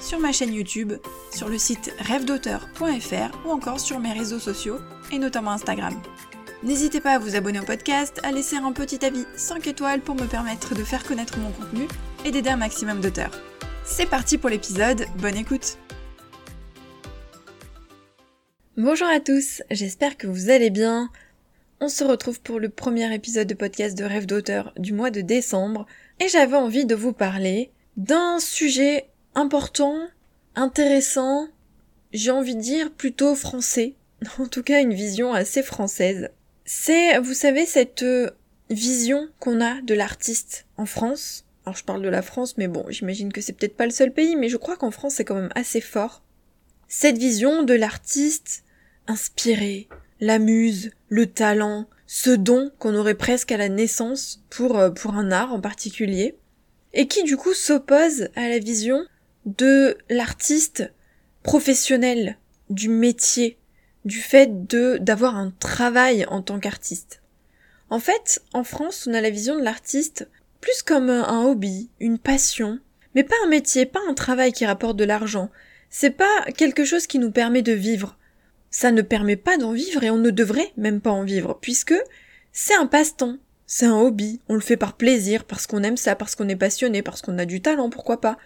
sur ma chaîne YouTube, sur le site rêvedauteur.fr ou encore sur mes réseaux sociaux et notamment Instagram. N'hésitez pas à vous abonner au podcast, à laisser un petit avis 5 étoiles pour me permettre de faire connaître mon contenu et d'aider un maximum d'auteurs. C'est parti pour l'épisode, bonne écoute Bonjour à tous, j'espère que vous allez bien. On se retrouve pour le premier épisode de podcast de Rêve d'auteur du mois de décembre et j'avais envie de vous parler d'un sujet important, intéressant, j'ai envie de dire plutôt français, en tout cas une vision assez française. C'est, vous savez, cette euh, vision qu'on a de l'artiste en France. Alors je parle de la France, mais bon, j'imagine que c'est peut-être pas le seul pays, mais je crois qu'en France c'est quand même assez fort. Cette vision de l'artiste inspiré, la muse, le talent, ce don qu'on aurait presque à la naissance pour, euh, pour un art en particulier, et qui du coup s'oppose à la vision de l'artiste professionnel, du métier, du fait de d'avoir un travail en tant qu'artiste. En fait, en France, on a la vision de l'artiste plus comme un hobby, une passion, mais pas un métier, pas un travail qui rapporte de l'argent. C'est pas quelque chose qui nous permet de vivre. Ça ne permet pas d'en vivre et on ne devrait même pas en vivre, puisque c'est un passe-temps, c'est un hobby, on le fait par plaisir, parce qu'on aime ça, parce qu'on est passionné, parce qu'on a du talent, pourquoi pas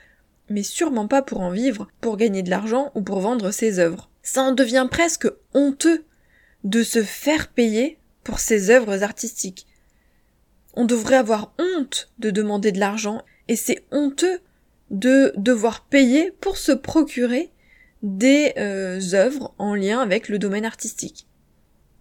mais sûrement pas pour en vivre, pour gagner de l'argent ou pour vendre ses œuvres. Ça en devient presque honteux de se faire payer pour ses œuvres artistiques. On devrait avoir honte de demander de l'argent et c'est honteux de devoir payer pour se procurer des euh, œuvres en lien avec le domaine artistique.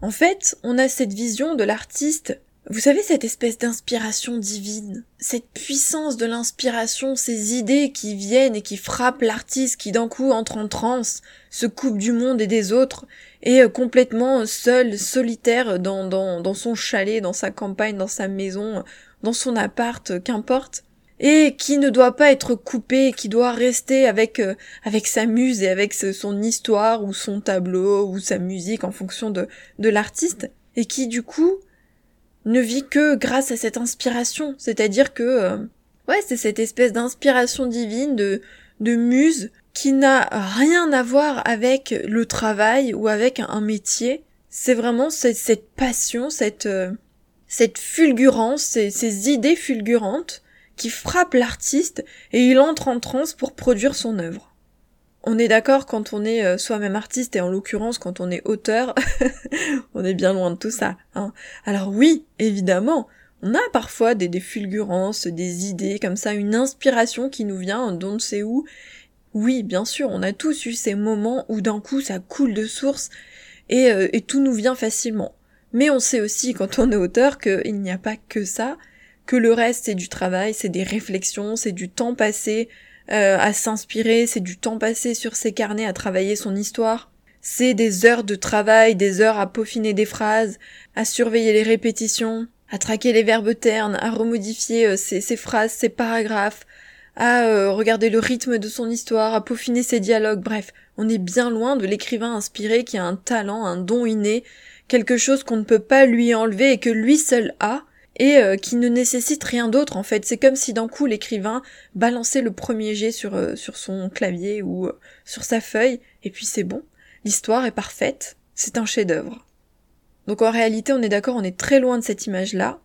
En fait, on a cette vision de l'artiste vous savez cette espèce d'inspiration divine, cette puissance de l'inspiration, ces idées qui viennent et qui frappent l'artiste qui d'un coup entre en transe, se coupe du monde et des autres, et euh, complètement seul, solitaire dans, son chalet, dans sa campagne, dans sa maison, dans son appart, qu'importe, et qui ne doit pas être coupé, qui doit rester avec, euh, avec sa muse et avec son histoire ou son tableau ou sa musique en fonction de, de l'artiste, et qui du coup ne vit que grâce à cette inspiration. C'est-à-dire que, euh, ouais, c'est cette espèce d'inspiration divine, de, de muse, qui n'a rien à voir avec le travail ou avec un métier. C'est vraiment cette, cette, passion, cette, euh, cette fulgurance, ces, ces idées fulgurantes qui frappent l'artiste et il entre en transe pour produire son œuvre. On est d'accord quand on est euh, soi-même artiste et en l'occurrence quand on est auteur, on est bien loin de tout ça. Hein. Alors oui, évidemment, on a parfois des, des fulgurances, des idées comme ça, une inspiration qui nous vient d'on ne sait où. Oui, bien sûr, on a tous eu ces moments où d'un coup ça coule de source et, euh, et tout nous vient facilement. Mais on sait aussi quand on est auteur qu'il n'y a pas que ça, que le reste c'est du travail, c'est des réflexions, c'est du temps passé euh, à s'inspirer, c'est du temps passé sur ses carnets à travailler son histoire. C'est des heures de travail, des heures à peaufiner des phrases, à surveiller les répétitions, à traquer les verbes ternes, à remodifier ses, euh, phrases, ses paragraphes, à euh, regarder le rythme de son histoire, à peaufiner ses dialogues, bref, on est bien loin de l'écrivain inspiré qui a un talent, un don inné, quelque chose qu'on ne peut pas lui enlever et que lui seul a, et euh, qui ne nécessite rien d'autre en fait. C'est comme si d'un coup l'écrivain balançait le premier jet sur, euh, son clavier ou euh, sur sa feuille, et puis c'est bon. L'histoire est parfaite, c'est un chef-d'œuvre. Donc en réalité, on est d'accord, on est très loin de cette image-là.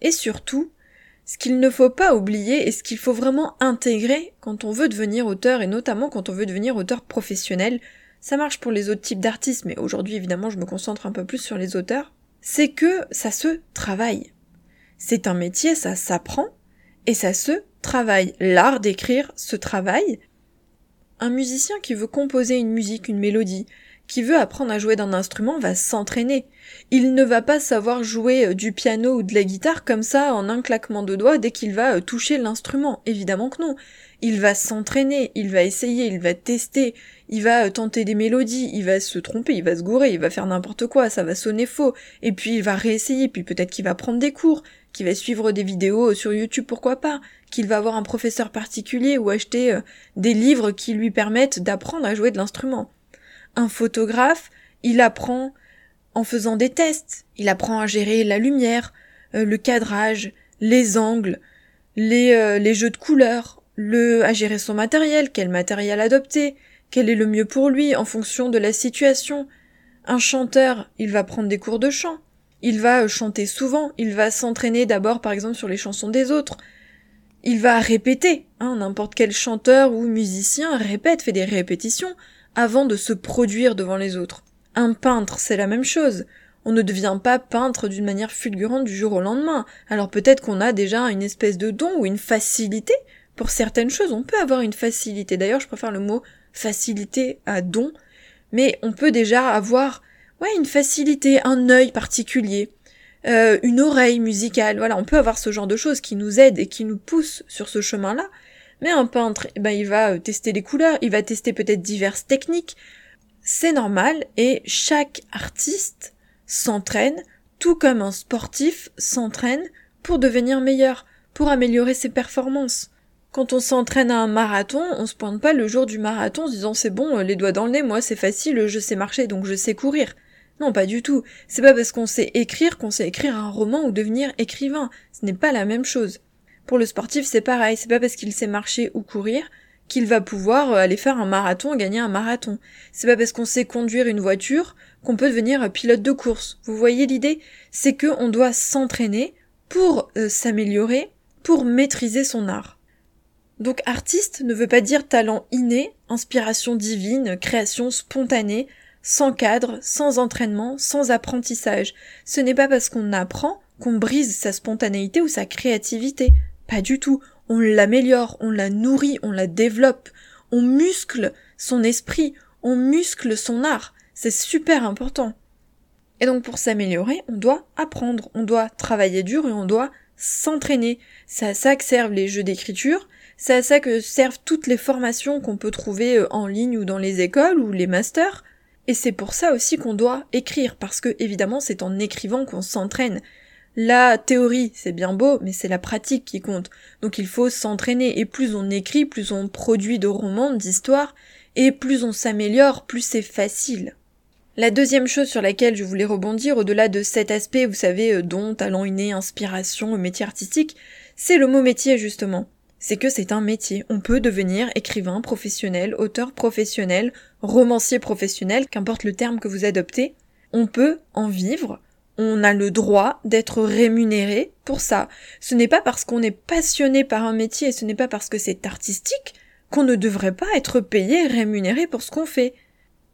Et surtout, ce qu'il ne faut pas oublier et ce qu'il faut vraiment intégrer quand on veut devenir auteur, et notamment quand on veut devenir auteur professionnel, ça marche pour les autres types d'artistes, mais aujourd'hui évidemment je me concentre un peu plus sur les auteurs, c'est que ça se travaille. C'est un métier, ça s'apprend et ça se travaille. L'art d'écrire se travaille. Un musicien qui veut composer une musique, une mélodie, qui veut apprendre à jouer d'un instrument va s'entraîner. Il ne va pas savoir jouer euh, du piano ou de la guitare comme ça en un claquement de doigts dès qu'il va euh, toucher l'instrument. Évidemment que non. Il va s'entraîner, il va essayer, il va tester, il va euh, tenter des mélodies, il va se tromper, il va se gourer, il va faire n'importe quoi, ça va sonner faux, et puis il va réessayer, puis peut-être qu'il va prendre des cours, qu'il va suivre des vidéos sur YouTube, pourquoi pas, qu'il va avoir un professeur particulier ou acheter des livres qui lui permettent d'apprendre à jouer de l'instrument. Un photographe, il apprend en faisant des tests. Il apprend à gérer la lumière, euh, le cadrage, les angles, les, euh, les jeux de couleurs, le, à gérer son matériel, quel matériel adopter, quel est le mieux pour lui en fonction de la situation. Un chanteur, il va prendre des cours de chant. Il va euh, chanter souvent, il va s'entraîner d'abord par exemple sur les chansons des autres. Il va répéter, hein, n'importe quel chanteur ou musicien répète, fait des répétitions avant de se produire devant les autres. Un peintre, c'est la même chose. On ne devient pas peintre d'une manière fulgurante du jour au lendemain. Alors peut-être qu'on a déjà une espèce de don ou une facilité pour certaines choses. On peut avoir une facilité. D'ailleurs, je préfère le mot facilité à don. Mais on peut déjà avoir, ouais, une facilité, un œil particulier, euh, une oreille musicale. Voilà, on peut avoir ce genre de choses qui nous aident et qui nous poussent sur ce chemin-là. Mais un peintre, eh ben, il va euh, tester les couleurs, il va tester peut-être diverses techniques. C'est normal et chaque artiste s'entraîne, tout comme un sportif s'entraîne pour devenir meilleur, pour améliorer ses performances. Quand on s'entraîne à un marathon, on se pointe pas le jour du marathon en se disant c'est bon, euh, les doigts dans le nez, moi c'est facile, je sais marcher donc je sais courir. Non, pas du tout. C'est pas parce qu'on sait écrire qu'on sait écrire un roman ou devenir écrivain. Ce n'est pas la même chose. Pour le sportif, c'est pareil, c'est pas parce qu'il sait marcher ou courir qu'il va pouvoir euh, aller faire un marathon gagner un marathon. C'est pas parce qu'on sait conduire une voiture qu'on peut devenir pilote de course. Vous voyez l'idée? C'est que on doit s'entraîner pour euh, s'améliorer, pour maîtriser son art. Donc artiste ne veut pas dire talent inné, inspiration divine, création spontanée, sans cadre, sans entraînement, sans apprentissage. Ce n'est pas parce qu'on apprend qu'on brise sa spontanéité ou sa créativité. Pas du tout. On l'améliore, on la nourrit, on la développe, on muscle son esprit, on muscle son art. C'est super important. Et donc pour s'améliorer, on doit apprendre, on doit travailler dur et on doit s'entraîner. C'est à ça que servent les jeux d'écriture, c'est à ça que servent toutes les formations qu'on peut trouver euh, en ligne ou dans les écoles ou les masters. Et c'est pour ça aussi qu'on doit écrire, parce que évidemment c'est en écrivant qu'on s'entraîne. La théorie, c'est bien beau, mais c'est la pratique qui compte. Donc il faut s'entraîner, et plus on écrit, plus on produit de romans, d'histoires, et plus on s'améliore, plus c'est facile. La deuxième chose sur laquelle je voulais rebondir, au-delà de cet aspect, vous savez, euh, don, talent inné, inspiration, métier artistique, c'est le mot métier justement. C'est que c'est un métier. On peut devenir écrivain professionnel, auteur professionnel, romancier professionnel, qu'importe le terme que vous adoptez. On peut en vivre, on a le droit d'être rémunéré pour ça. Ce n'est pas parce qu'on est passionné par un métier et ce n'est pas parce que c'est artistique qu'on ne devrait pas être payé, rémunéré pour ce qu'on fait.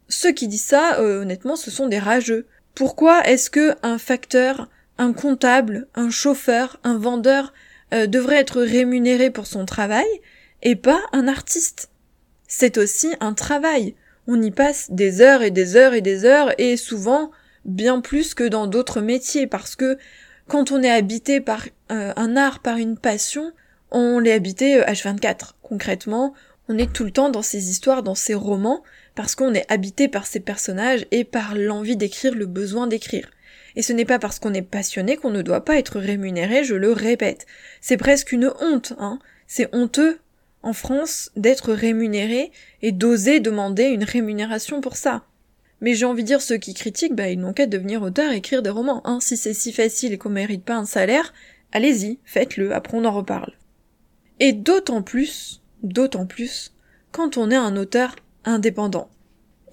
Ceux qui disent ça, euh, honnêtement, ce sont des rageux. Pourquoi est-ce que un facteur, un comptable, un chauffeur, un vendeur euh, devrait être rémunéré pour son travail et pas un artiste C'est aussi un travail. On y passe des heures et des heures et des heures et souvent bien plus que dans d'autres métiers parce que quand on est habité par euh, un art, par une passion, on l'est habité H24. Euh, Concrètement, on est tout le temps dans ces histoires, dans ces romans, parce qu'on est habité par ces personnages et par l'envie d'écrire, le besoin d'écrire. Et ce n'est pas parce qu'on est passionné qu'on ne doit pas être rémunéré, je le répète. C'est presque une honte, hein. C'est honteux, en France, d'être rémunéré et d'oser demander une rémunération pour ça. Mais j'ai envie de dire, ceux qui critiquent, bah, ils n'ont qu'à devenir auteur et écrire des romans. Hein. Si c'est si facile et qu'on mérite pas un salaire, allez-y, faites-le, après on en reparle. Et d'autant plus, d'autant plus, quand on est un auteur indépendant.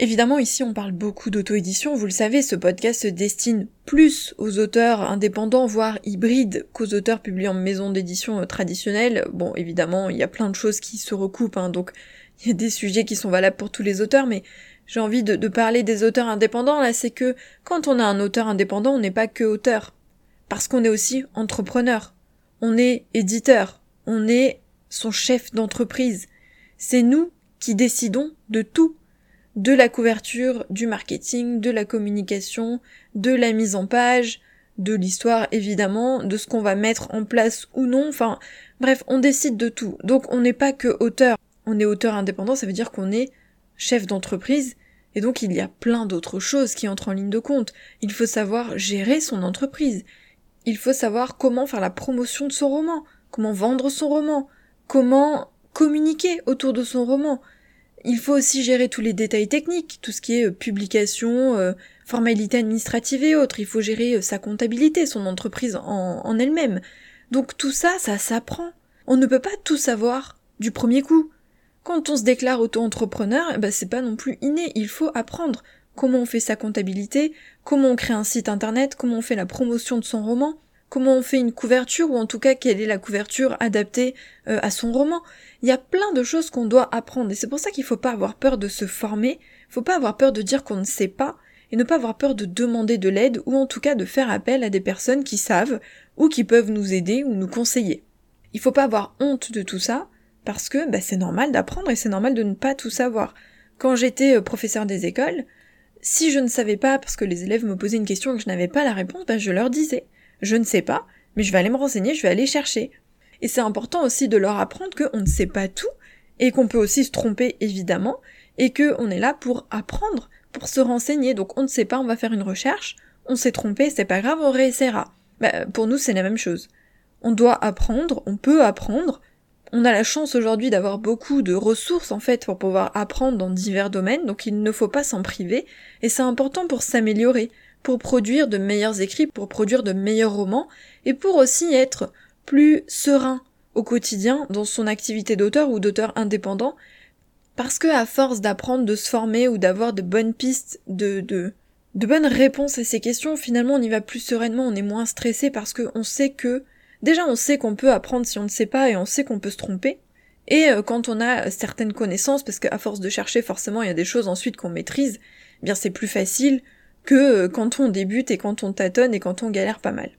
Évidemment, ici on parle beaucoup d'auto-édition, vous le savez, ce podcast se destine plus aux auteurs indépendants, voire hybrides, qu'aux auteurs publiés en maison d'édition euh, traditionnelle. Bon, évidemment, il y a plein de choses qui se recoupent, hein, donc il y a des sujets qui sont valables pour tous les auteurs, mais j'ai envie de, parler des auteurs indépendants, là, c'est que quand on a un auteur indépendant, on n'est pas que auteur. Parce qu'on est aussi entrepreneur. On est éditeur. On est son chef d'entreprise. C'est nous qui décidons de tout. De la couverture, du marketing, de la communication, de la mise en page, de l'histoire évidemment, de ce qu'on va mettre en place ou non, enfin bref, on décide de tout. Donc on n'est pas que auteur, on est auteur indépendant, ça veut dire qu'on est chef d'entreprise, et donc il y a plein d'autres choses qui entrent en ligne de compte. Il faut savoir gérer son entreprise, il faut savoir comment faire la promotion de son roman, comment vendre son roman, comment communiquer autour de son roman. Il faut aussi gérer tous les détails techniques, tout ce qui est euh, publication, euh, formalités administratives et autres. Il faut gérer euh, sa comptabilité, son entreprise en, elle-même. Donc tout ça, ça s'apprend. On ne peut pas tout savoir du premier coup. Quand on se déclare auto-entrepreneur, eh ben c'est pas non plus inné, il faut apprendre comment on fait sa comptabilité, comment on crée un site internet, comment on fait la promotion de son roman, comment on fait une couverture ou en tout cas quelle est la couverture adaptée euh, à son roman. Il y a plein de choses qu'on doit apprendre et c'est pour ça qu'il faut pas avoir peur de se former, faut pas avoir peur de dire qu'on ne sait pas et ne pas avoir peur de demander de l'aide ou en tout cas de faire appel à des personnes qui savent ou qui peuvent nous aider ou nous conseiller. Il faut pas avoir honte de tout ça parce que bah, c'est normal d'apprendre et c'est normal de ne pas tout savoir. Quand j'étais euh, professeur des écoles, si je ne savais pas parce que les élèves me posaient une question et que je n'avais pas la réponse, bah, je leur disais je ne sais pas, mais je vais aller me renseigner, je vais aller chercher. Et c'est important aussi de leur apprendre qu'on ne sait pas tout, et qu'on peut aussi se tromper évidemment, et qu'on est là pour apprendre, pour se renseigner. Donc on ne sait pas, on va faire une recherche, on s'est trompé, c'est pas grave, on réessayera. Bah, pour nous c'est la même chose. On doit apprendre, on peut apprendre. On a la chance aujourd'hui d'avoir beaucoup de ressources en fait pour pouvoir apprendre dans divers domaines, donc il ne faut pas s'en priver, et c'est important pour s'améliorer pour produire de meilleurs écrits, pour produire de meilleurs romans, et pour aussi être plus serein au quotidien dans son activité d'auteur ou d'auteur indépendant, parce que à force d'apprendre, de se former ou d'avoir de bonnes pistes, de, de, bonnes réponses à ces questions, finalement on y va plus sereinement, on est moins stressé parce qu'on sait que, déjà on sait qu'on peut apprendre si on ne sait pas et on sait qu'on peut se tromper, et euh, quand on a certaines connaissances, parce qu'à force de chercher forcément il y a des choses ensuite qu'on maîtrise, eh bien c'est plus facile que euh, quand on débute et quand on tâtonne et quand on galère pas mal.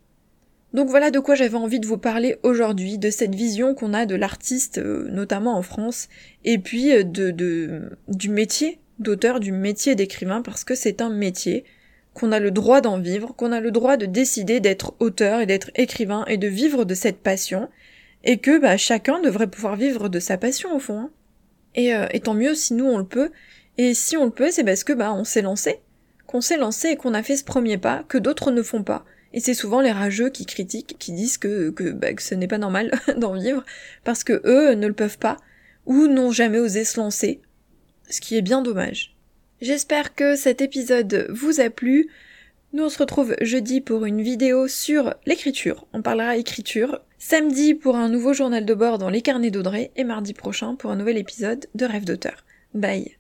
Donc voilà de quoi j'avais envie de vous parler aujourd'hui, de cette vision qu'on a de l'artiste, euh, notamment en France, et puis euh, de, du métier d'auteur, du métier d'écrivain, parce que c'est un métier, qu'on a le droit d'en vivre, qu'on a le droit de décider d'être auteur et d'être écrivain et de vivre de cette passion, et que bah, chacun devrait pouvoir vivre de sa passion au fond. Hein. Et, et tant mieux si nous on le peut, et si on le peut, c'est parce que bah on s'est lancé, qu'on s'est lancé et qu'on a fait ce premier pas que d'autres ne font pas. Et c'est souvent les rageux qui critiquent, qui disent que, que, bah, que ce n'est pas normal d'en vivre, parce que eux ne le peuvent pas, ou n'ont jamais osé se lancer, ce qui est bien dommage. J'espère que cet épisode vous a plu. Nous on se retrouve jeudi pour une vidéo sur l'écriture, on parlera écriture, samedi pour un nouveau journal de bord dans les carnets d'Audrey, et mardi prochain pour un nouvel épisode de Rêve d'auteur. Bye